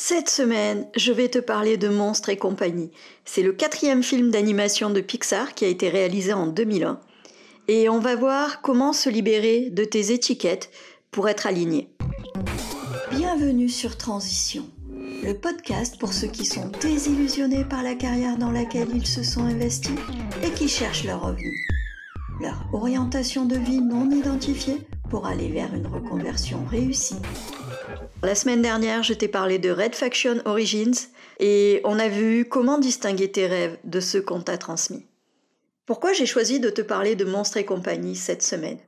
Cette semaine, je vais te parler de Monstres et compagnie. C'est le quatrième film d'animation de Pixar qui a été réalisé en 2001. Et on va voir comment se libérer de tes étiquettes pour être aligné. Bienvenue sur Transition, le podcast pour ceux qui sont désillusionnés par la carrière dans laquelle ils se sont investis et qui cherchent leur revenu. Leur orientation de vie non identifiée pour aller vers une reconversion réussie. La semaine dernière, je t'ai parlé de Red Faction Origins et on a vu comment distinguer tes rêves de ceux qu'on t'a transmis. Pourquoi j'ai choisi de te parler de Monstres et compagnie cette semaine?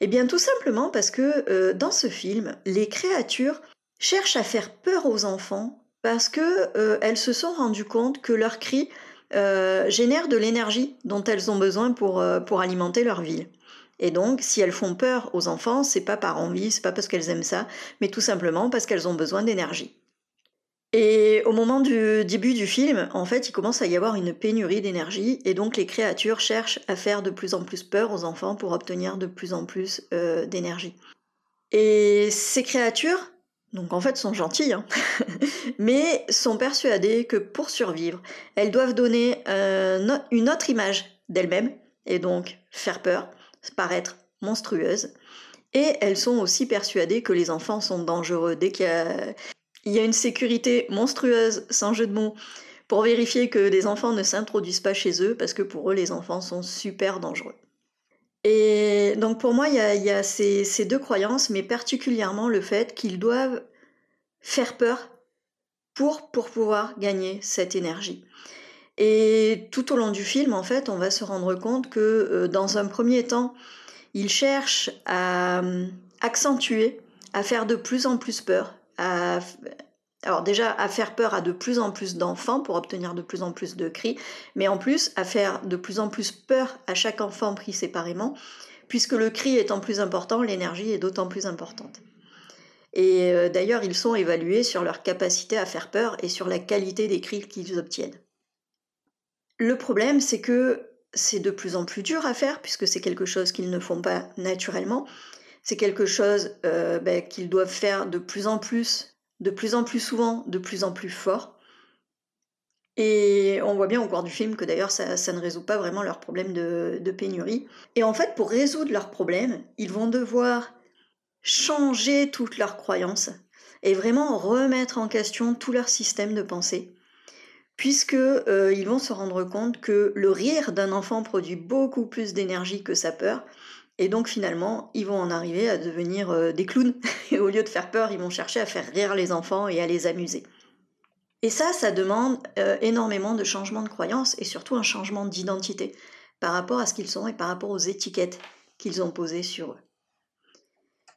Eh bien tout simplement parce que euh, dans ce film, les créatures cherchent à faire peur aux enfants parce qu'elles euh, se sont rendues compte que leurs cris euh, génèrent de l'énergie dont elles ont besoin pour, pour alimenter leur ville. Et donc, si elles font peur aux enfants, c'est pas par envie, c'est pas parce qu'elles aiment ça, mais tout simplement parce qu'elles ont besoin d'énergie. Et au moment du début du film, en fait, il commence à y avoir une pénurie d'énergie, et donc les créatures cherchent à faire de plus en plus peur aux enfants pour obtenir de plus en plus euh, d'énergie. Et ces créatures, donc en fait, sont gentilles, hein, mais sont persuadées que pour survivre, elles doivent donner euh, une autre image d'elles-mêmes, et donc faire peur, paraître monstrueuses. Et elles sont aussi persuadées que les enfants sont dangereux. Dès qu'il y a, une sécurité monstrueuse, sans jeu de mots, pour vérifier que les enfants ne s'introduisent pas chez eux, parce que pour eux, les enfants sont super dangereux. Et donc pour moi, il y a, ces, deux croyances, mais particulièrement le fait qu'ils doivent faire peur pour pouvoir gagner cette énergie. Et tout au long du film, en fait, on va se rendre compte que euh, dans un premier temps, il cherche à euh, accentuer, à faire de plus en plus peur, alors déjà à faire peur à de plus en plus d'enfants pour obtenir de plus en plus de cris, mais en plus à faire de plus en plus peur à chaque enfant pris séparément, puisque le cri étant plus important, l'énergie est d'autant plus importante. Et euh, d'ailleurs, ils sont évalués sur leur capacité à faire peur et sur la qualité des cris qu'ils obtiennent. Le problème, c'est que c'est de plus en plus dur à faire, puisque c'est quelque chose qu'ils ne font pas naturellement. C'est quelque chose euh, ben, qu'ils doivent faire de plus en plus, de plus en plus souvent, de plus en plus fort. Et on voit bien au cours du film que d'ailleurs ça, ne résout pas vraiment leur problème de, de pénurie. Et en fait, pour résoudre leur problème, ils vont devoir changer toutes leurs croyances et vraiment remettre en question tout leur système de pensée puisque euh, ils vont se rendre compte que le rire d'un enfant produit beaucoup plus d'énergie que sa peur, et donc finalement, ils vont en arriver à devenir euh, des clowns, et au lieu de faire peur, ils vont chercher à faire rire les enfants et à les amuser. Et ça, ça demande euh, énormément de changements de croyances et surtout un changement d'identité par rapport à ce qu'ils sont et par rapport aux étiquettes qu'ils ont posées sur eux.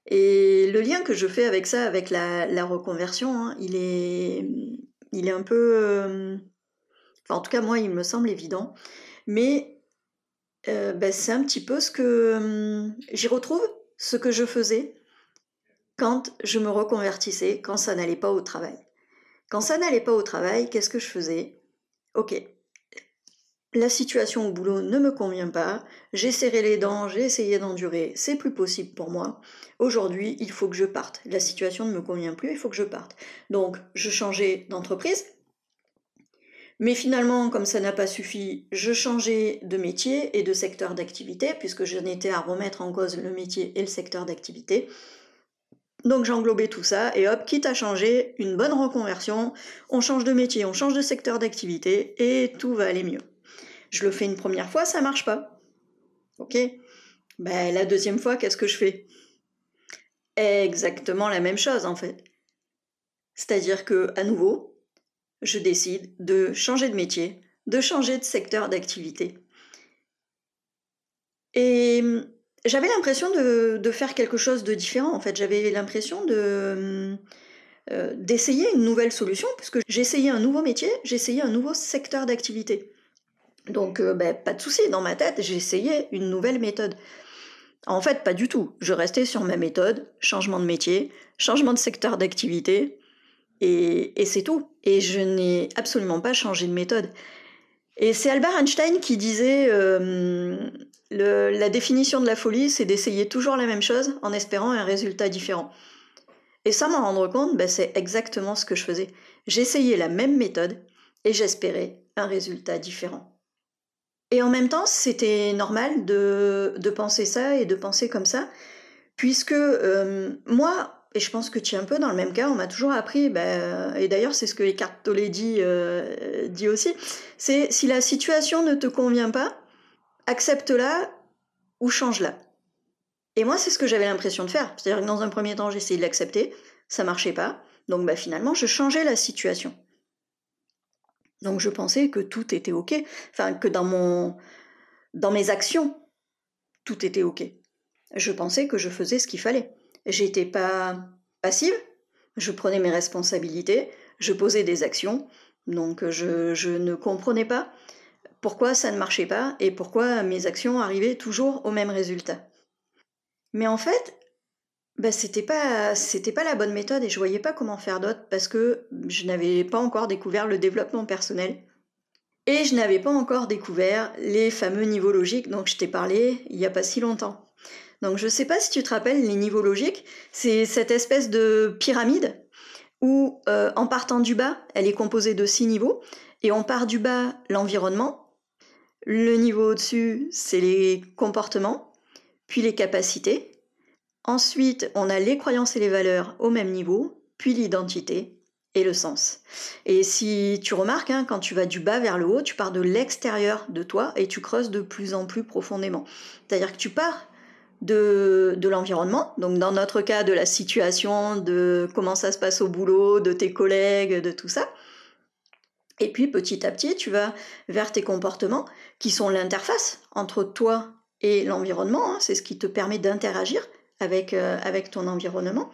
Et le lien que je fais avec ça, avec la, reconversion, hein, il, est, il est un peu en tout cas, moi, il me semble évident. Mais euh, ben, c'est un petit peu ce que hum, j'y retrouve, ce que je faisais quand je me reconvertissais, quand ça n'allait pas au travail. Quand ça n'allait pas au travail, qu'est-ce que je faisais? Ok, la situation au boulot ne me convient pas, j'ai serré les dents, j'ai essayé d'endurer, c'est plus possible pour moi. Aujourd'hui, il faut que je parte. La situation ne me convient plus, il faut que je parte. Donc, je changeais d'entreprise, mais finalement, comme ça n'a pas suffi, je changeais de métier et de secteur d'activité, puisque j'en étais à remettre en cause le métier et le secteur d'activité. Donc j'englobais tout ça, et hop, quitte à changer, une bonne reconversion, on change de métier, on change de secteur d'activité, et tout va aller mieux. Je le fais une première fois, ça marche pas. Ok? Ben, La deuxième fois, qu'est-ce que je fais? Exactement la même chose en fait. C'est-à-dire que, à nouveau, je décide de changer de métier, de changer de secteur d'activité. Et hum, j'avais l'impression de, faire quelque chose de différent, en fait. J'avais l'impression hum, euh, d'essayer une nouvelle solution, puisque j'essayais un nouveau métier, j'essayais un nouveau secteur d'activité. Donc, euh, ben, pas de souci, dans ma tête, j'essayais une nouvelle méthode. En fait, pas du tout. Je restais sur ma méthode, changement de métier, changement de secteur d'activité, et, c'est tout. Et je n'ai absolument pas changé de méthode. Et c'est Albert Einstein qui disait euh, la définition de la folie, c'est d'essayer toujours la même chose en espérant un résultat différent. Et sans m'en rendre compte, ben, c'est exactement ce que je faisais. J'essayais la même méthode et j'espérais un résultat différent. Et en même temps, c'était normal de, de, penser ça et de penser comme ça, puisque euh, moi, et je pense que tu es un peu dans le même cas, on m'a toujours appris, ben, et d'ailleurs c'est ce que Eckhart Tolle dit, euh, dit aussi, c'est si la situation ne te convient pas, accepte-la ou change-la. Et moi, c'est ce que j'avais l'impression de faire. C'est-à-dire que dans un premier temps, j'essayais de l'accepter, ça marchait pas. Donc bah, finalement, je changeais la situation. Donc je pensais que tout était OK. Enfin, que dans, mon... dans mes actions, tout était OK. Je pensais que je faisais ce qu'il fallait. J'étais pas passive, je prenais mes responsabilités, je posais des actions. Donc je, ne comprenais pas pourquoi ça ne marchait pas et pourquoi mes actions arrivaient toujours au même résultat. Mais en fait, bah, c'était pas pas la bonne méthode et je voyais pas comment faire d'autre parce que je n'avais pas encore découvert le développement personnel et je n'avais pas encore découvert les fameux niveaux logiques dont je t'ai parlé il y a pas si longtemps. Donc je sais pas si tu te rappelles les niveaux logiques, c'est cette espèce de pyramide où euh, en partant du bas, elle est composée de six niveaux et on part du bas l'environnement, le niveau au-dessus, c'est les comportements, puis les capacités, Ensuite, on a les croyances et les valeurs au même niveau, puis l'identité et le sens. Et si tu remarques, hein, quand tu vas du bas vers le haut, tu pars de l'extérieur de toi et tu creuses de plus en plus profondément. C'est-à-dire que tu pars de, de l'environnement, donc dans notre cas de la situation, de comment ça se passe au boulot, de tes collègues, de tout ça. Et puis petit à petit, tu vas vers tes comportements qui sont l'interface entre toi et l'environnement. Hein. c'est ce qui te permet d'interagir avec, euh, avec ton environnement.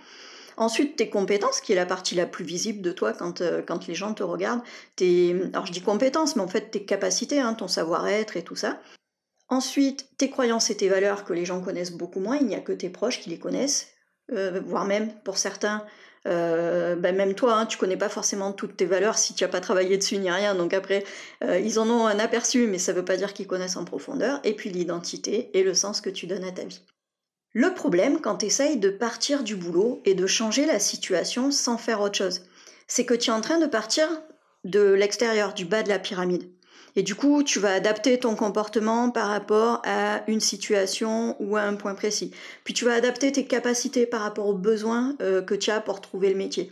Ensuite, tes compétences, qui est la partie la plus visible de toi quand, euh, quand les gens te regardent. Tes, alors je dis compétences, mais en fait tes capacités, hein, ton savoir-être et tout ça. Ensuite, tes croyances et tes valeurs que les gens connaissent beaucoup moins, il n'y a que tes proches qui les connaissent, euh, voire même pour certains, ben même toi, hein, tu connais pas forcément toutes tes valeurs si tu n'as pas travaillé dessus ni rien. Donc après, ils en ont un aperçu, mais ça ne veut pas dire qu'ils connaissent en profondeur. Et puis l'identité et le sens que tu donnes à ta vie. Le problème quand tu essayes de partir du boulot et de changer la situation sans faire autre chose, c'est que tu es en train de partir de l'extérieur, du bas de la pyramide. Et du coup, tu vas adapter ton comportement par rapport à une situation ou à un point précis. Puis tu vas adapter tes capacités par rapport aux besoins euh, que tu as pour trouver le métier.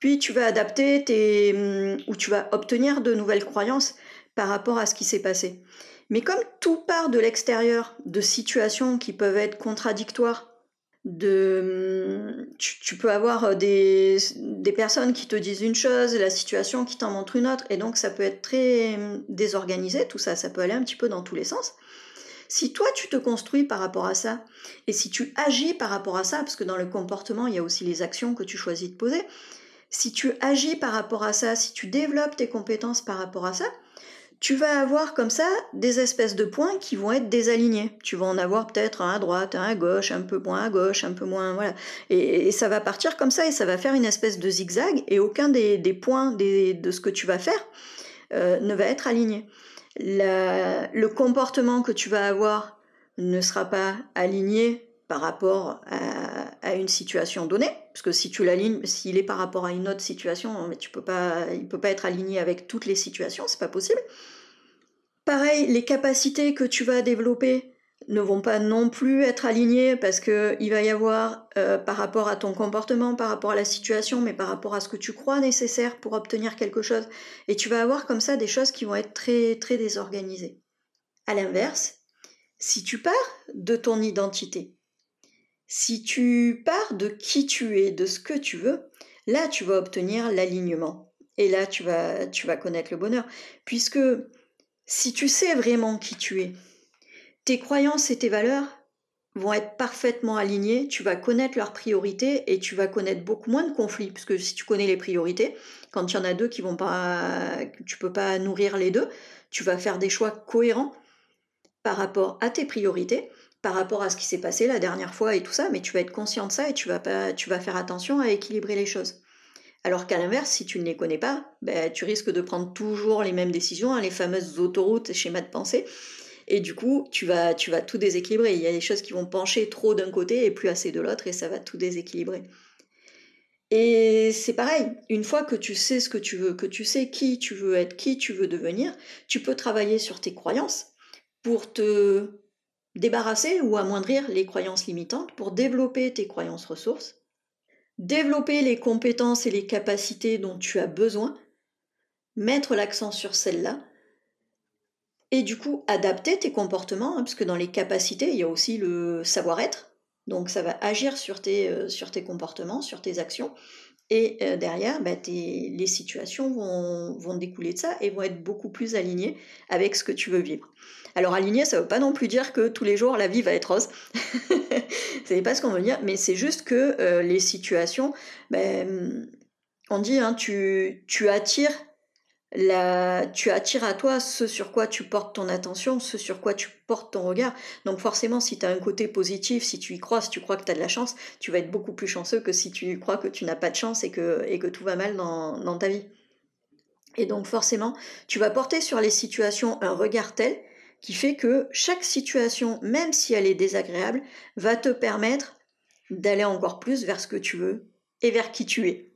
Puis tu vas adapter tes... Hum, ou tu vas obtenir de nouvelles croyances par rapport à ce qui s'est passé. Mais comme tout part de l'extérieur, de situations qui peuvent être contradictoires, de, tu, peux avoir des, des, personnes qui te disent une chose, la situation qui t'en montre une autre, et donc ça peut être très désorganisé, tout ça, ça peut aller un petit peu dans tous les sens. Si toi tu te construis par rapport à ça, et si tu agis par rapport à ça, parce que dans le comportement, il y a aussi les actions que tu choisis de poser, si tu agis par rapport à ça, si tu développes tes compétences par rapport à ça, tu vas avoir comme ça des espèces de points qui vont être désalignés. Tu vas en avoir peut-être un à droite, un à gauche, un peu moins à gauche, un peu moins, voilà. Et, ça va partir comme ça et ça va faire une espèce de zigzag et aucun des, points de ce que tu vas faire euh, ne va être aligné. le comportement que tu vas avoir ne sera pas aligné par rapport à, une situation donnée, parce que si tu l'alignes, s'il est par rapport à une autre situation, tu peux pas, il peut pas être aligné avec toutes les situations, c'est pas possible. Pareil, les capacités que tu vas développer ne vont pas non plus être alignées parce que il va y avoir euh, par rapport à ton comportement, par rapport à la situation, mais par rapport à ce que tu crois nécessaire pour obtenir quelque chose. Et tu vas avoir comme ça des choses qui vont être très très désorganisées. À l'inverse, si tu pars de ton identité, si tu pars de qui tu es, de ce que tu veux, là tu vas obtenir l'alignement. Et là tu vas, connaître le bonheur. Puisque si tu sais vraiment qui tu es, tes croyances et tes valeurs vont être parfaitement alignées, tu vas connaître leurs priorités et tu vas connaître beaucoup moins de conflits. Puisque si tu connais les priorités, quand il y en a deux qui vont pas, tu peux pas nourrir les deux, tu vas faire des choix cohérents par rapport à tes priorités par rapport à ce qui s'est passé la dernière fois et tout ça, mais tu vas être conscient de ça et tu vas, pas, tu vas faire attention à équilibrer les choses. Alors qu'à l'inverse, si tu ne les connais pas, ben, tu risques de prendre toujours les mêmes décisions, hein, les fameuses autoroutes, schémas de pensée, et du coup, tu vas, tu vas tout déséquilibrer. Il y a des choses qui vont pencher trop d'un côté et plus assez de l'autre, et ça va tout déséquilibrer. Et c'est pareil, une fois que tu sais ce que tu veux, que tu sais qui tu veux être, qui tu veux devenir, tu peux travailler sur tes croyances pour te débarrasser ou amoindrir les croyances limitantes, pour développer tes croyances ressources, développer les compétences et les capacités dont tu as besoin, mettre l'accent sur celles-là, et du coup adapter tes comportements, hein, parce que dans les capacités, il y a aussi le savoir-être, donc ça va agir sur tes, euh, sur tes comportements, sur tes actions. Et euh, derrière, bah, les situations vont, vont, découler de ça et vont être beaucoup plus alignées avec ce que tu veux vivre. Alors aligné, ça ne veut pas non plus dire que tous les jours la vie va être rose. Ce n'est pas ce qu'on veut dire, mais c'est juste que euh, les situations, ben, on dit, hein, tu, tu attires la, tu attires à toi ce sur quoi tu portes ton attention, ce sur quoi tu portes ton regard. Donc forcément, si tu as un côté positif, si tu y crois, si tu crois que tu as de la chance, tu vas être beaucoup plus chanceux que si tu crois que tu n'as pas de chance et que, et tout va mal dans, dans ta vie. Et donc forcément, tu vas porter sur les situations un regard tel qui fait que chaque situation, même si elle est désagréable, va te permettre d'aller encore plus vers ce que tu veux et vers qui tu es.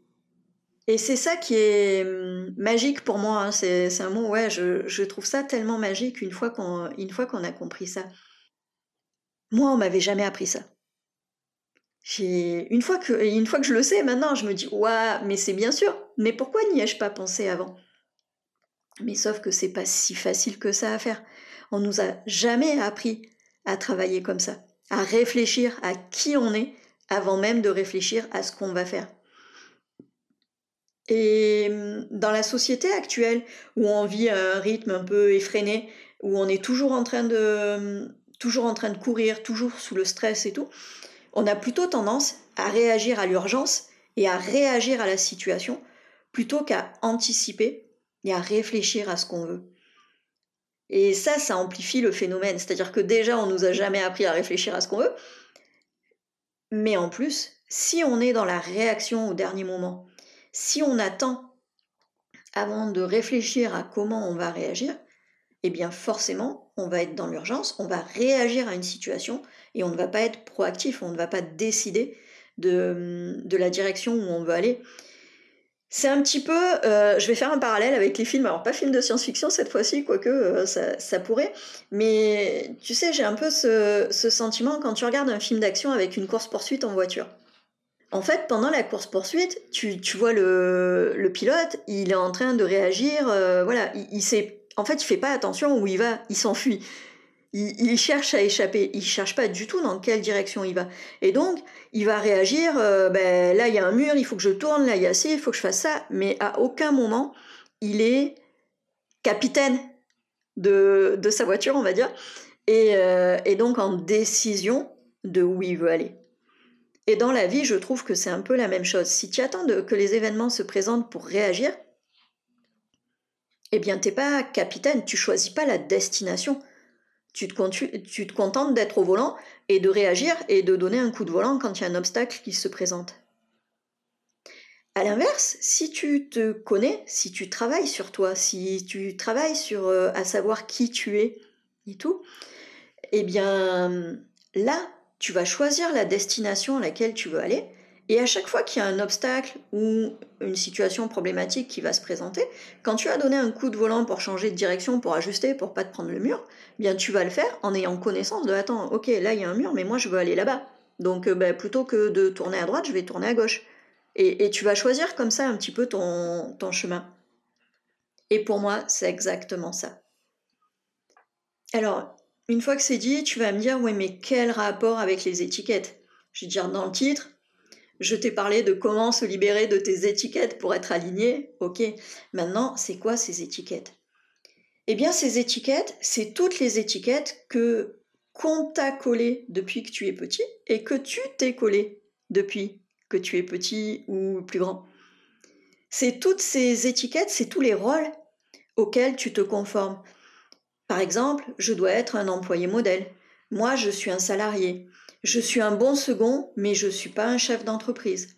Et c'est ça qui est hum, magique pour moi. Hein. C'est, un mot, ouais, je, trouve ça tellement magique une fois qu'on, a compris ça. Moi, on m'avait jamais appris ça. une fois que, une fois que je le sais maintenant, je me dis, ouais, mais c'est bien sûr. Mais pourquoi n'y ai-je pas pensé avant? Mais sauf que c'est pas si facile que ça à faire. On nous a jamais appris à travailler comme ça, à réfléchir à qui on est avant même de réfléchir à ce qu'on va faire. Et hum, dans la société actuelle, où on vit à un rythme un peu effréné, où on est toujours en train de, hum, toujours en train de courir, toujours sous le stress et tout, on a plutôt tendance à réagir à l'urgence et à réagir à la situation plutôt qu'à anticiper et à réfléchir à ce qu'on veut. Et ça, ça amplifie le phénomène. C'est-à-dire que déjà, on nous a jamais appris à réfléchir à ce qu'on veut. Mais en plus, si on est dans la réaction au dernier moment, si on attend avant de réfléchir à comment on va réagir, eh bien forcément, on va être dans l'urgence, on va réagir à une situation et on ne va pas être proactif, on ne va pas décider de, la direction où on veut aller. C'est un petit peu, euh, je vais faire un parallèle avec les films, alors pas film de science-fiction cette fois-ci, quoique euh, ça, pourrait, mais tu sais, j'ai un peu ce, sentiment quand tu regardes un film d'action avec une course-poursuite en voiture. En fait, pendant la course-poursuite, tu, vois le, pilote, il est en train de réagir, euh, voilà, il, il sait, en fait, il fait pas attention où il va, il s'enfuit il, cherche à échapper, il cherche pas du tout dans quelle direction il va. Et donc, il va réagir, euh, ben, là il y a un mur, il faut que je tourne, là il y a ci, il faut que je fasse ça, mais à aucun moment il est capitaine de, sa voiture, on va dire, euh, et donc en décision de où il veut aller. Et dans la vie, je trouve que c'est un peu la même chose. Si tu attends que les événements se présentent pour réagir, eh bien, t'es pas capitaine, tu choisis pas la destination tu te, contentes d'être au volant et de réagir et de donner un coup de volant quand il y a un obstacle qui se présente. À l'inverse, si tu te connais, si tu travailles sur toi, si tu travailles sur euh, à savoir qui tu es et tout, eh bien là, tu vas choisir la destination à laquelle tu veux aller et à chaque fois qu'il y a un obstacle ou une situation problématique qui va se présenter, quand tu as donné un coup de volant pour changer de direction, pour ajuster, pour pas te prendre le mur, bien tu vas le faire en ayant connaissance de attends, ok, là il y a un mur, mais moi je veux aller là-bas. Donc euh, ben, plutôt que de tourner à droite, je vais tourner à gauche. Et, tu vas choisir comme ça un petit peu ton chemin. Et pour moi, c'est exactement ça. Alors, une fois que c'est dit, tu vas me dire, oui, mais quel rapport avec les étiquettes? Je vais dire dans le titre, je t'ai parlé de comment se libérer de tes étiquettes pour être aligné. Ok, maintenant, c'est quoi ces étiquettes? Eh bien, ces étiquettes, c'est toutes les étiquettes que qu'on t'a collées depuis que tu es petit et que tu t'es collé depuis que tu es petit ou plus grand. C'est toutes ces étiquettes, c'est tous les rôles auxquels tu te conformes. Par exemple, je dois être un employé modèle. Moi, je suis un salarié. Je suis un bon second, mais je ne suis pas un chef d'entreprise.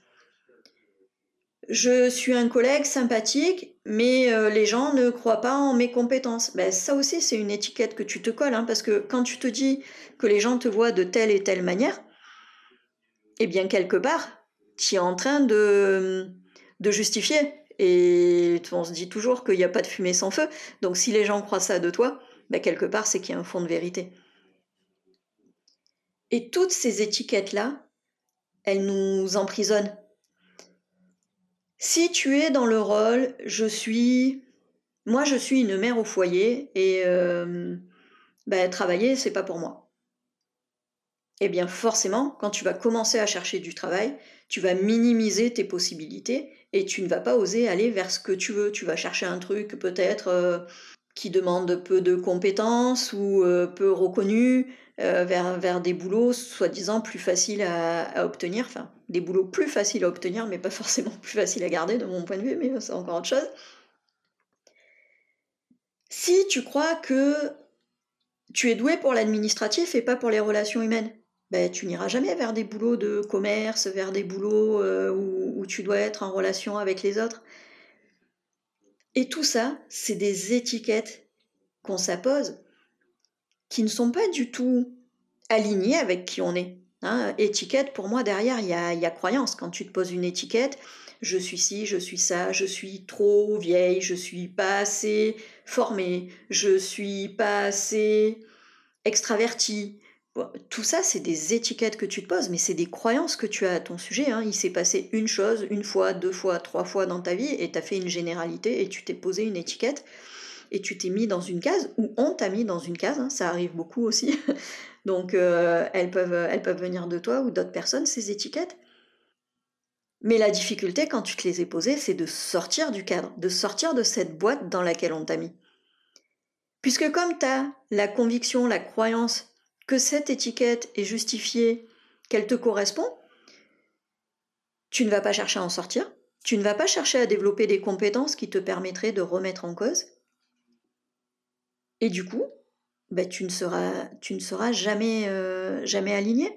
Je suis un collègue sympathique, mais euh, les gens ne croient pas en mes compétences. Ben, ça aussi, c'est une étiquette que tu te colles, hein, parce que quand tu te dis que les gens te voient de telle et telle manière, eh bien, quelque part, tu es en train de, de justifier. Et on se dit toujours qu'il n'y a pas de fumée sans feu. Donc si les gens croient ça de toi, bah, quelque part, c'est qu'il y a un fond de vérité. Et toutes ces étiquettes-là, elles nous emprisonnent. Si tu es dans le rôle, je suis... Moi, je suis une mère au foyer et euh, bah, travailler, c'est pas pour moi. Eh bien, forcément, quand tu vas commencer à chercher du travail, tu vas minimiser tes possibilités et tu ne vas pas oser aller vers ce que tu veux. Tu vas chercher un truc peut-être euh, qui demande peu de compétences ou euh, peu reconnu, euh, vers, vers des boulots soi-disant plus faciles à, obtenir, enfin des boulots plus faciles à obtenir, mais pas forcément plus faciles à garder de mon point de vue, mais c'est encore autre chose. Si tu crois que tu es doué pour l'administratif et pas pour les relations humaines, ben, tu n'iras jamais vers des boulots de commerce, vers des boulots euh, où, tu dois être en relation avec les autres. Et tout ça, c'est des étiquettes qu'on s'impose qui ne sont pas du tout alignés avec qui on est. Hein. étiquette, pour moi, derrière, il y a, y croyance. Quand tu te poses une étiquette, je suis ci, je suis ça, je suis trop vieille, je suis pas assez formée, je suis pas assez extravertie. Tout ça, c'est des étiquettes que tu te poses, mais c'est des croyances que tu as à ton sujet. Hein. Il s'est passé une chose, une fois, deux fois, trois fois dans ta vie, et tu as fait une généralité, et tu t'es posé une étiquette et tu t'es mis dans une case, ou on t'a mis dans une case, hein, ça arrive beaucoup aussi. Donc euh, elles, peuvent, elles peuvent venir de toi ou d'autres personnes, ces étiquettes. Mais la difficulté, quand tu te les ai posées, c'est de sortir du cadre, de sortir de cette boîte dans laquelle on t'a mis. Puisque comme tu as la conviction, la croyance que cette étiquette est justifiée, qu'elle te correspond, tu ne vas pas chercher à en sortir, tu ne vas pas chercher à développer des compétences qui te permettraient de remettre en cause, et du coup, bah, tu, ne seras, tu ne seras jamais, euh, jamais aligné.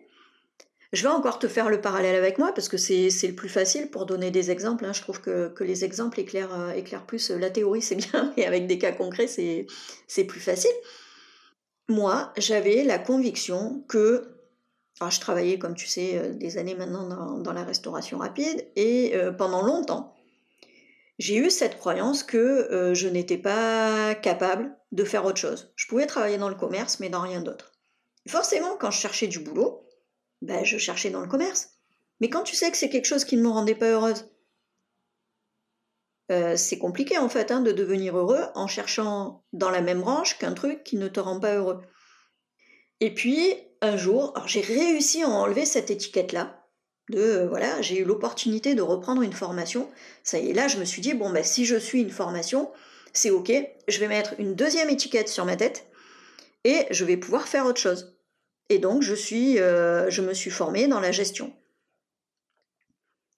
Je vais encore te faire le parallèle avec moi parce que c'est le plus facile pour donner des exemples. Hein. Je trouve que, que, les exemples éclairent, euh, éclairent plus. La théorie, c'est bien, et avec des cas concrets, c'est plus facile. Moi, j'avais la conviction que. Alors, je travaillais, comme tu sais, euh, des années maintenant dans, la restauration rapide, et pendant longtemps, j'ai eu cette croyance que euh, je n'étais pas capable de faire autre chose. Je pouvais travailler dans le commerce, mais dans rien d'autre. Forcément, quand je cherchais du boulot, ben, je cherchais dans le commerce. Mais quand tu sais que c'est quelque chose qui ne me rendait pas heureuse, euh, c'est compliqué en fait hein, de devenir heureux en cherchant dans la même branche qu'un truc qui ne te rend pas heureux. Et puis, un jour, j'ai réussi à enlever cette étiquette-là, de euh, voilà, j'ai eu l'opportunité de reprendre une formation. Ça y est, là, je me suis dit bon, bah, si je suis une formation, c'est ok, je vais mettre une deuxième étiquette sur ma tête et je vais pouvoir faire autre chose. Et donc, je, suis, euh, je me suis formée dans la gestion.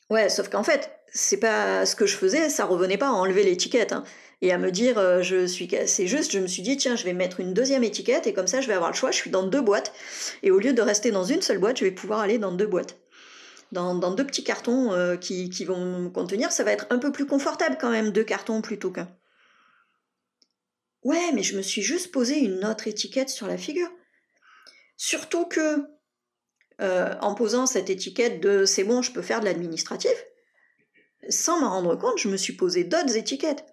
Ouais, sauf qu'en fait, c'est pas ce que je faisais, ça revenait pas à enlever l'étiquette hein, et à me dire euh, je suis. C'est juste, je me suis dit tiens, je vais mettre une deuxième étiquette et comme ça, je vais avoir le choix. Je suis dans deux boîtes et au lieu de rester dans une seule boîte, je vais pouvoir aller dans deux boîtes dans, deux petits cartons euh, qui, qui, vont contenir, ça va être un peu plus confortable quand même, deux cartons plutôt qu'un. Ouais, mais je me suis juste posé une autre étiquette sur la figure. Surtout que, euh, en posant cette étiquette de c'est bon, je peux faire de l'administratif, sans m'en rendre compte, je me suis posé d'autres étiquettes.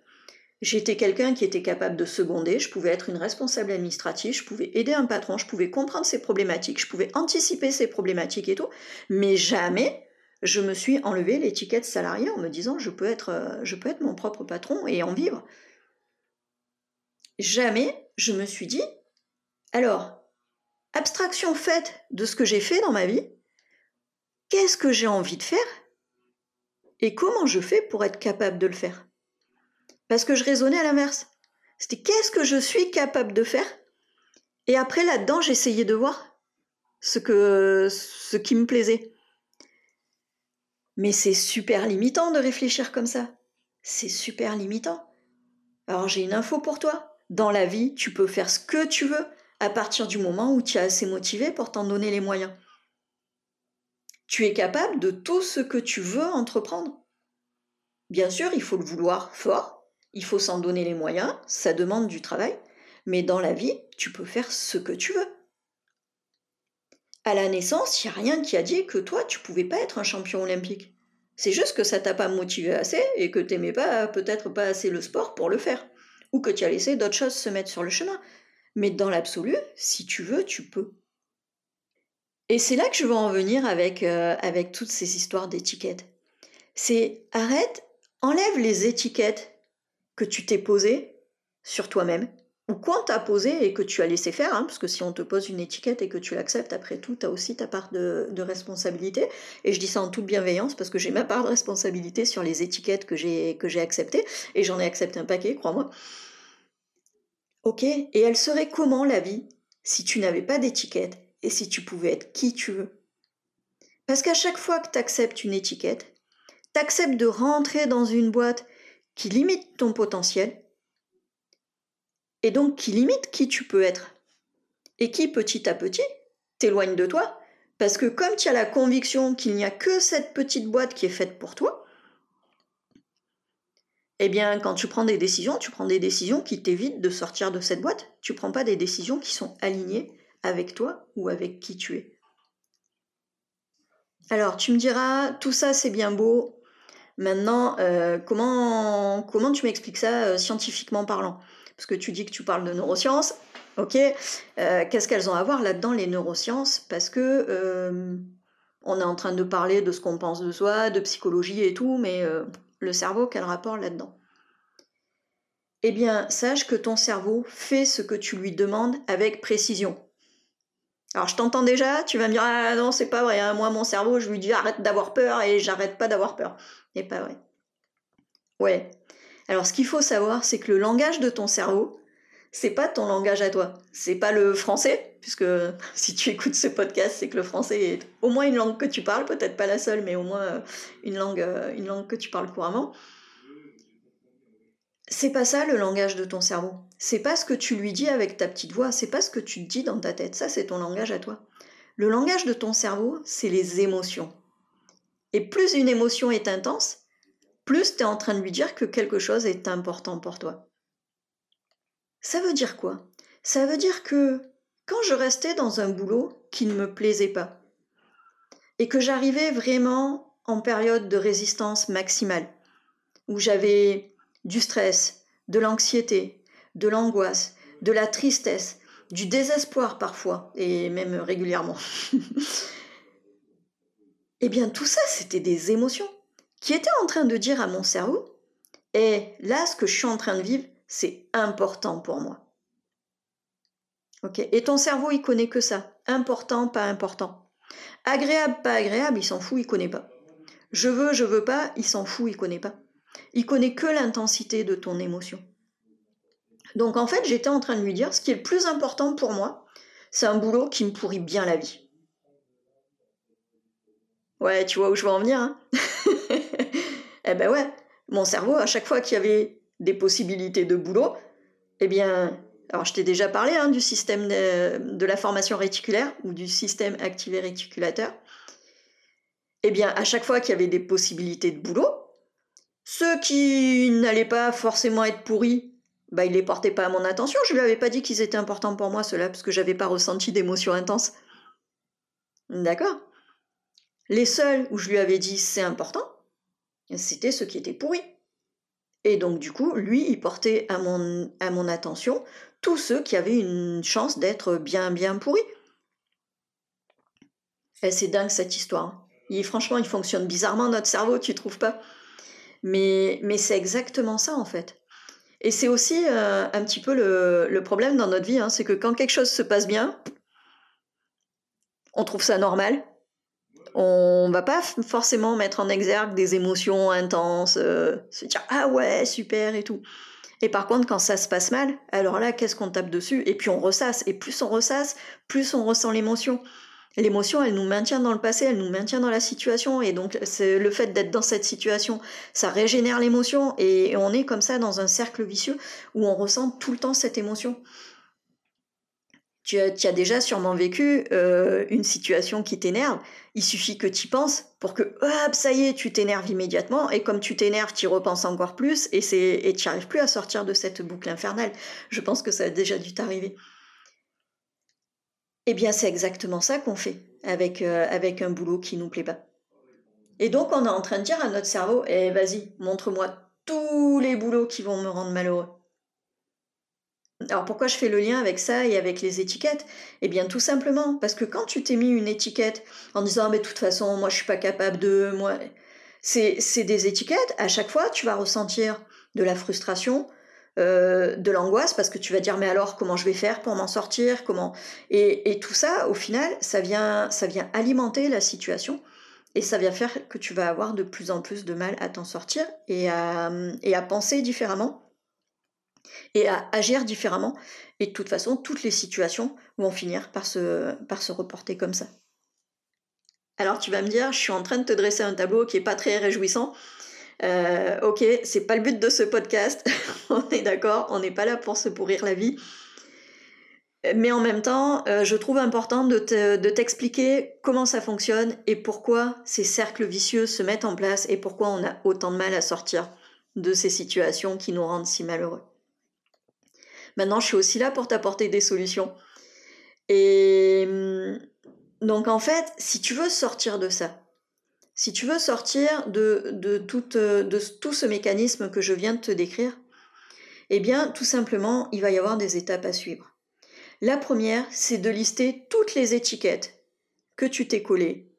J'étais quelqu'un qui était capable de seconder, je pouvais être une responsable administrative, je pouvais aider un patron, je pouvais comprendre ses problématiques, je pouvais anticiper ses problématiques et tout, mais jamais je me suis enlevé l'étiquette salarié en me disant je peux être, euh, je peux être mon propre patron et en vivre. Jamais je me suis dit alors, abstraction faite de ce que j'ai fait dans ma vie, qu'est-ce que j'ai envie de faire et comment je fais pour être capable de le faire? Parce que je raisonnais à l'inverse. C'était qu'est-ce que je suis capable de faire? Et après, là-dedans, j'essayais de voir ce, que, ce qui me plaisait. Mais c'est super limitant de réfléchir comme ça. C'est super limitant. Alors j'ai une info pour toi. Dans la vie, tu peux faire ce que tu veux à partir du moment où tu es assez motivé pour t'en donner les moyens. Tu es capable de tout ce que tu veux entreprendre. Bien sûr, il faut le vouloir fort, il faut s'en donner les moyens, ça demande du travail, mais dans la vie, tu peux faire ce que tu veux. À la naissance, il n'y a rien qui a dit que toi, tu pouvais pas être un champion olympique. C'est juste que ça t'a pas motivé assez et que t'aimais pas, peut-être pas assez le sport pour le faire. Ou que tu as laissé d'autres choses se mettre sur le chemin. Mais dans l'absolu, si tu veux, tu peux. Et c'est là que je veux en venir avec, euh, avec toutes ces histoires d'étiquettes. C'est arrête, enlève les étiquettes que tu t'es posées sur toi-même ou quoi t'as posé et que tu as laissé faire, hein, parce que si on te pose une étiquette et que tu l'acceptes, après tout, tu as aussi ta part de, responsabilité. Et je dis ça en toute bienveillance parce que j'ai ma part de responsabilité sur les étiquettes que j'ai, que j'ai acceptées, et j'en ai accepté un paquet, crois-moi. Ok, et elle serait comment la vie si tu n'avais pas d'étiquette? Et si tu pouvais être qui tu veux Parce qu'à chaque fois que tu acceptes une étiquette, tu acceptes de rentrer dans une boîte qui limite ton potentiel, et donc qui limite qui tu peux être. Et qui petit à petit t'éloigne de toi, parce que comme tu as la conviction qu'il n'y a que cette petite boîte qui est faite pour toi, eh bien quand tu prends des décisions, tu prends des décisions qui t'évitent de sortir de cette boîte. Tu prends pas des décisions qui sont alignées avec toi ou avec qui tu es. Alors tu me diras, tout ça c'est bien beau. Maintenant, euh, comment, comment tu m'expliques ça euh, scientifiquement parlant? Parce que tu dis que tu parles de neurosciences, ok, euh, qu'est-ce qu'elles ont à voir là-dedans les neurosciences? Parce que on est en train de parler de ce qu'on pense de soi, de psychologie et tout, mais le cerveau, quel rapport là-dedans? Eh bien, sache que ton cerveau fait ce que tu lui demandes avec précision. Alors je t'entends déjà, tu vas me dire ah non c'est pas vrai, hein. moi mon cerveau je lui dis arrête d'avoir peur et j'arrête pas d'avoir peur. C'est pas vrai. Ouais, alors ce qu'il faut savoir, c'est que le langage de ton cerveau, c'est pas ton langage à toi. C'est pas le français, puisque si tu écoutes ce podcast, c'est que le français est au moins une langue que tu parles, peut-être pas la seule, mais au moins euh, une langue, euh, une langue que tu parles couramment. C'est pas ça le langage de ton cerveau. C'est pas ce que tu lui dis avec ta petite voix, c'est pas ce que tu dis dans ta tête. Ça, c'est ton langage à toi. Le langage de ton cerveau, c'est les émotions. Et plus une émotion est intense, plus tu es en train de lui dire que quelque chose est important pour toi. Ça veut dire quoi? Ça veut dire que quand je restais dans un boulot qui ne me plaisait pas, et que j'arrivais vraiment en période de résistance maximale, où j'avais du stress, de l'anxiété, de l'angoisse, de la tristesse, du désespoir parfois, et même régulièrement. eh bien tout ça, c'était des émotions qui était en train de dire à mon cerveau Et eh, là, ce que je suis en train de vivre, c'est important pour moi. Ok? Et ton cerveau, il connaît que ça. Important, pas important. Agréable, pas agréable, il s'en fout, il connaît pas. Je veux, je veux pas, il s'en fout, il connaît pas. Il connaît que l'intensité de ton émotion. Donc en fait, j'étais en train de lui dire ce qui est le plus important pour moi, c'est un boulot qui me pourrit bien la vie. Ouais, tu vois où je veux en venir, hein? Eh ben ouais, mon cerveau, à chaque fois qu'il y avait des possibilités de boulot, eh bien, alors je t'ai déjà parlé hein, du système de, la formation réticulaire ou du système activé réticulateur. Eh bien, à chaque fois qu'il y avait des possibilités de boulot, ceux qui n'allaient pas forcément être pourris, bah, ils les portaient pas à mon attention. Je lui avais pas dit qu'ils étaient importants pour moi, ceux-là, parce que j'avais pas ressenti d'émotion intense. D'accord Les seuls où je lui avais dit c'est important, c'était ce qui était pourri. Et donc du coup, lui, il portait à mon, à mon attention tous ceux qui avaient une chance d'être bien, bien pourris. Et c'est dingue cette histoire. Et franchement, il fonctionne bizarrement notre cerveau, tu trouves pas? Mais, c'est exactement ça en fait. Et c'est aussi euh, un petit peu le, problème dans notre vie, hein, c'est que quand quelque chose se passe bien, on trouve ça normal, on va pas forcément mettre en exergue des émotions intenses, euh, se dire ah ouais super et tout. Et par contre, quand ça se passe mal, alors là, qu'est-ce qu'on tape dessus? Et puis on ressasse. Et plus on ressasse, plus on ressent l'émotion. L'émotion, elle nous maintient dans le passé, elle nous maintient dans la situation. Et donc, c'est le fait d'être dans cette situation, ça régénère l'émotion. Et on est comme ça dans un cercle vicieux où on ressent tout le temps cette émotion tu as, déjà sûrement vécu euh, une situation qui t'énerve. Il suffit que tu y penses pour que, hop, ça y est, tu t'énerves immédiatement. Et comme tu t'énerves, tu repenses encore plus et tu n'arrives plus à sortir de cette boucle infernale. Je pense que ça a déjà dû t'arriver. Eh bien, c'est exactement ça qu'on fait avec, euh, un boulot qui nous plaît pas. Et donc on est en train de dire à notre cerveau, eh vas-y, montre-moi tous les boulots qui vont me rendre malheureux. Alors pourquoi je fais le lien avec ça et avec les étiquettes? Eh bien tout simplement parce que quand tu t'es mis une étiquette en disant ah, mais de toute façon moi je suis pas capable de moi c'est des étiquettes à chaque fois tu vas ressentir de la frustration, euh, de l'angoisse parce que tu vas dire mais alors comment je vais faire pour m'en sortir comment? Et, et, tout ça au final ça vient ça vient alimenter la situation et ça vient faire que tu vas avoir de plus en plus de mal à t'en sortir et à, et à penser différemment et à agir différemment. Et de toute façon, toutes les situations vont finir par se, par se reporter comme ça. Alors tu vas me dire, je suis en train de te dresser un tableau qui est pas très réjouissant. Euh, ok, c'est pas le but de ce podcast. on est d'accord, on n'est pas là pour se pourrir la vie. Mais en même temps, euh, je trouve important de, de t'expliquer comment ça fonctionne et pourquoi ces cercles vicieux se mettent en place et pourquoi on a autant de mal à sortir de ces situations qui nous rendent si malheureux. Maintenant, je suis aussi là pour t'apporter des solutions. Et hum, donc, en fait, si tu veux sortir de ça, si tu veux sortir de, de, tout, ce mécanisme que je viens de te décrire, eh bien, tout simplement, il va y avoir des étapes à suivre. La première, c'est de lister toutes les étiquettes que tu t'es collées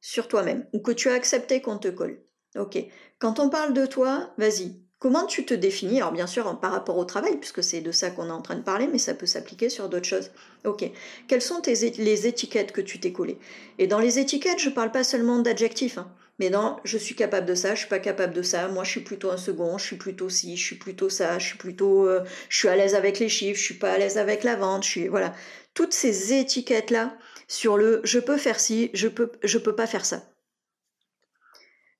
sur toi-même ou que tu as accepté qu'on te colle. Ok. Quand on parle de toi, vas-y, Comment tu te définis Alors bien sûr par rapport au travail, puisque c'est de ça qu'on est en train de parler, mais ça peut s'appliquer sur d'autres choses. Ok. Quelles sont les étiquettes que tu t'es collées? Et dans les étiquettes, je ne parle pas seulement d'adjectifs, hein, mais dans je suis capable de ça, je suis pas capable de ça, moi je suis plutôt un second, je suis plutôt ci, je suis plutôt ça, je suis plutôt, euh, je suis à l'aise avec les chiffres, je suis pas à l'aise avec la vente, je suis voilà. Toutes ces étiquettes là sur le je peux faire ci, je peux peux pas faire ça.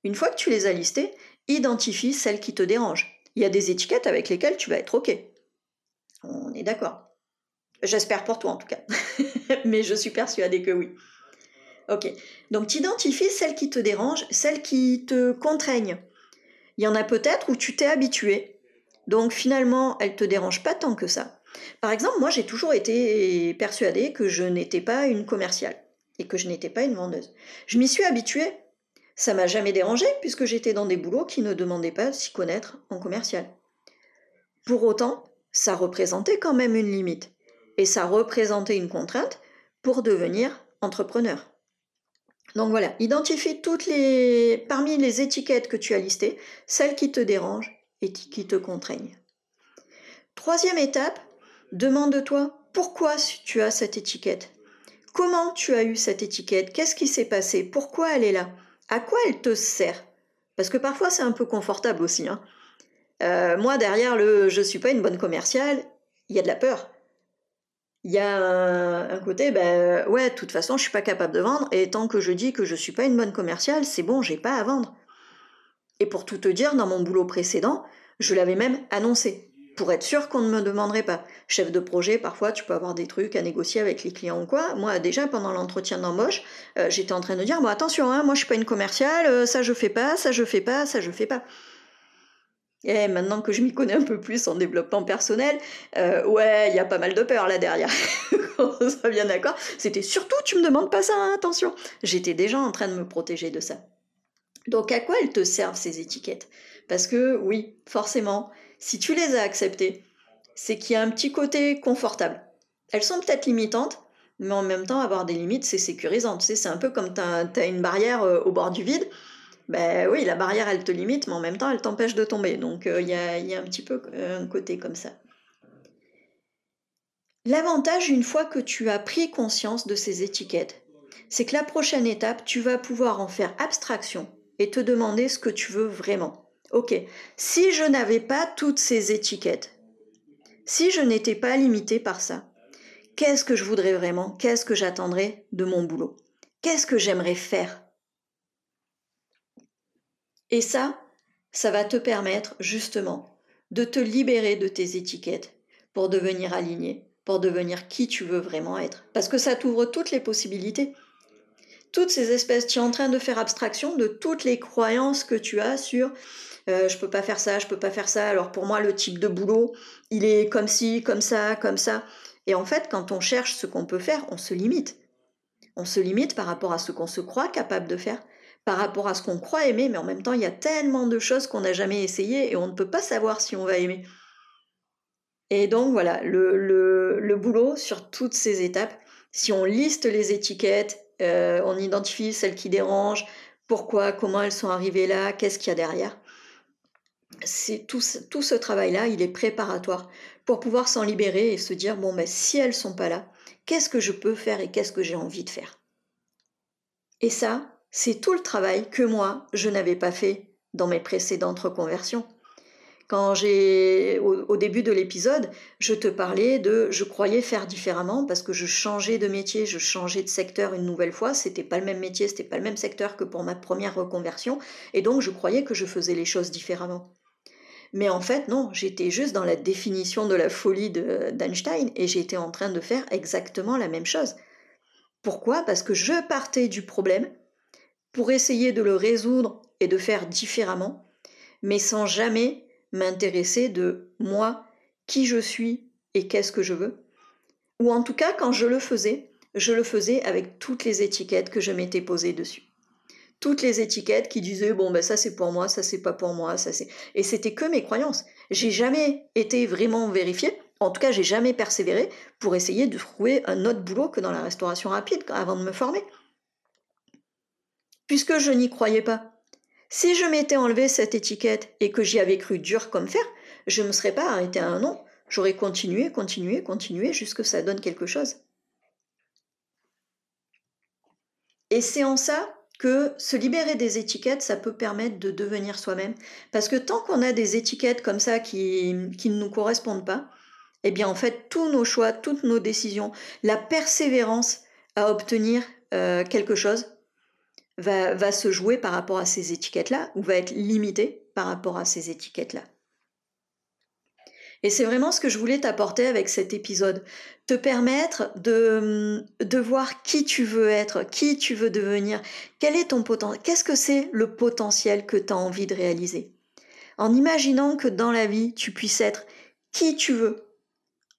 Une fois que tu les as listées, identifie celles qui te dérangent. Il y a des étiquettes avec lesquelles tu vas être OK. On est d'accord. J'espère pour toi en tout cas. Mais je suis persuadée que oui. Ok. Donc tu identifies celles qui te dérangent, celles qui te contraignent. Il y en a peut-être où tu t'es habitué. Donc finalement, elles ne te dérangent pas tant que ça. Par exemple, moi j'ai toujours été persuadée que je n'étais pas une commerciale et que je n'étais pas une vendeuse. Je m'y suis habituée ça m'a jamais dérangé puisque j'étais dans des boulots qui ne demandaient pas de s'y connaître en commercial. Pour autant, ça représentait quand même une limite et ça représentait une contrainte pour devenir entrepreneur. Donc voilà, identifie toutes les parmi les étiquettes que tu as listées, celles qui te dérangent et qui te contraignent. Troisième étape, demande-toi pourquoi tu as cette étiquette. Comment tu as eu cette étiquette? Qu'est-ce qui s'est passé? Pourquoi elle est là? À quoi elle te sert? Parce que parfois c'est un peu confortable aussi. Hein. Euh, moi, derrière le je suis pas une bonne commerciale, il y a de la peur. Il y a un, côté, ben ouais, de toute façon, je suis pas capable de vendre, et tant que je dis que je suis pas une bonne commerciale, c'est bon, j'ai pas à vendre. Et pour tout te dire, dans mon boulot précédent, je l'avais même annoncé pour être sûr qu'on ne me demanderait pas. Chef de projet, parfois, tu peux avoir des trucs à négocier avec les clients ou quoi. Moi, déjà, pendant l'entretien d'embauche, euh, j'étais en train de dire, bon, attention, hein, moi, je suis pas une commerciale, euh, ça, je fais pas, ça, je fais pas, ça, je fais pas. Et maintenant que je m'y connais un peu plus en développement personnel, euh, ouais, il y a pas mal de peur là derrière. On soit bien d'accord. C'était surtout, tu me demandes pas ça, hein, attention. J'étais déjà en train de me protéger de ça. Donc, à quoi elles te servent ces étiquettes? Parce que, oui, forcément, si tu les as acceptées, c'est qu'il y a un petit côté confortable. Elles sont peut-être limitantes, mais en même temps, avoir des limites, c'est sécurisant. Tu c'est un peu comme tu as, une barrière euh, au bord du vide. Ben oui, la barrière, elle te limite, mais en même temps, elle t'empêche de tomber. Donc, euh, il y, a, y, a, un petit peu euh, un côté comme ça. L'avantage, une fois que tu as pris conscience de ces étiquettes, c'est que la prochaine étape, tu vas pouvoir en faire abstraction et te demander ce que tu veux vraiment. Ok, si je n'avais pas toutes ces étiquettes, si je n'étais pas limitée par ça, qu'est-ce que je voudrais vraiment? Qu'est-ce que j'attendrais de mon boulot? Qu'est-ce que j'aimerais faire? Et ça, ça va te permettre justement de te libérer de tes étiquettes pour devenir aligné, pour devenir qui tu veux vraiment être. Parce que ça t'ouvre toutes les possibilités. Toutes ces espèces, tu es en train de faire abstraction de toutes les croyances que tu as sur euh, je peux pas faire ça, je peux pas faire ça. Alors pour moi, le type de boulot, il est comme ci, comme ça, comme ça. Et en fait, quand on cherche ce qu'on peut faire, on se limite. On se limite par rapport à ce qu'on se croit capable de faire, par rapport à ce qu'on croit aimer, mais en même temps, il y a tellement de choses qu'on n'a jamais essayées et on ne peut pas savoir si on va aimer. Et donc voilà, le, boulot sur toutes ces étapes, si on liste les étiquettes, euh, on identifie celles qui dérangent, pourquoi, comment elles sont arrivées là, qu'est-ce qu'il y a derrière. C'est tout, ce travail-là, il est préparatoire pour pouvoir s'en libérer et se dire bon ben si elles sont pas là, qu'est-ce que je peux faire et qu'est-ce que j'ai envie de faire? Et ça, c'est tout le travail que moi je n'avais pas fait dans mes précédentes reconversions. Quand j'ai, au, début de l'épisode, je te parlais de je croyais faire différemment parce que je changeais de métier, je changeais de secteur une nouvelle fois. C'était pas le même métier, c'était pas le même secteur que pour ma première reconversion. Et donc, je croyais que je faisais les choses différemment. Mais en fait, non, j'étais juste dans la définition de la folie d'Einstein et j'étais en train de faire exactement la même chose. Pourquoi? Parce que je partais du problème pour essayer de le résoudre et de faire différemment, mais sans jamais m'intéresser de moi, qui je suis et qu'est-ce que je veux. Ou en tout cas, quand je le faisais, je le faisais avec toutes les étiquettes que je m'étais posées dessus. Toutes les étiquettes qui disaient bon ben ça c'est pour moi, ça c'est pas pour moi, ça c'est et c'était que mes croyances. J'ai jamais été vraiment vérifiée. En tout cas, j'ai jamais persévéré pour essayer de trouver un autre boulot que dans la restauration rapide avant de me former. Puisque je n'y croyais pas. Si je m'étais enlevé cette étiquette et que j'y avais cru dur comme fer, je ne me serais pas arrêté à un nom. J'aurais continué, continué, continué jusque ça donne quelque chose. Et c'est en ça que se libérer des étiquettes, ça peut permettre de devenir soi-même. Parce que tant qu'on a des étiquettes comme ça qui, ne nous correspondent pas, eh bien en fait, tous nos choix, toutes nos décisions, la persévérance à obtenir euh, quelque chose, va, se jouer par rapport à ces étiquettes-là ou va être limité par rapport à ces étiquettes-là. Et c'est vraiment ce que je voulais t'apporter avec cet épisode, te permettre de, de voir qui tu veux être, qui tu veux devenir, quel est ton potentiel, qu'est-ce que c'est le potentiel que tu as envie de réaliser? En imaginant que dans la vie, tu puisses être qui tu veux,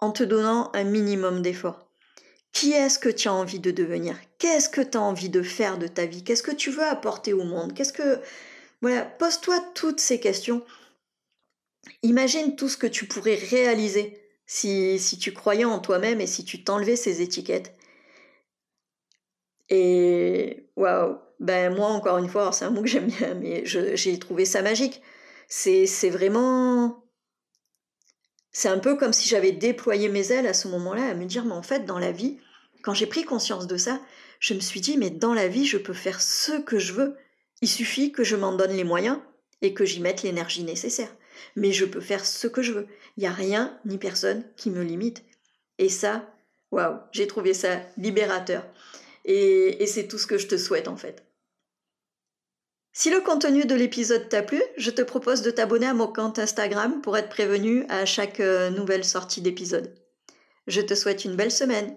en te donnant un minimum d'efforts. Qui est-ce que tu as envie de devenir? Qu'est-ce que tu as envie de faire de ta vie? Qu'est-ce que tu veux apporter au monde? Qu'est-ce que voilà, pose-toi toutes ces questions. Imagine tout ce que tu pourrais réaliser si, si tu croyais en toi-même et si tu t'enlevais ces étiquettes. Et waouh, ben moi encore une fois, c'est un mot que j'aime bien, mais j'ai trouvé ça magique. C'est vraiment c'est un peu comme si j'avais déployé mes ailes à ce moment-là, à me dire, mais en fait, dans la vie, quand j'ai pris conscience de ça, je me suis dit, mais dans la vie, je peux faire ce que je veux. Il suffit que je m'en donne les moyens et que j'y mette l'énergie nécessaire. Mais je peux faire ce que je veux. Il n'y a rien ni personne qui me limite. Et ça, waouh, j'ai trouvé ça libérateur. Et, et c'est tout ce que je te souhaite en fait. Si le contenu de l'épisode t'a plu, je te propose de t'abonner à mon compte Instagram pour être prévenu à chaque euh, nouvelle sortie d'épisode. Je te souhaite une belle semaine.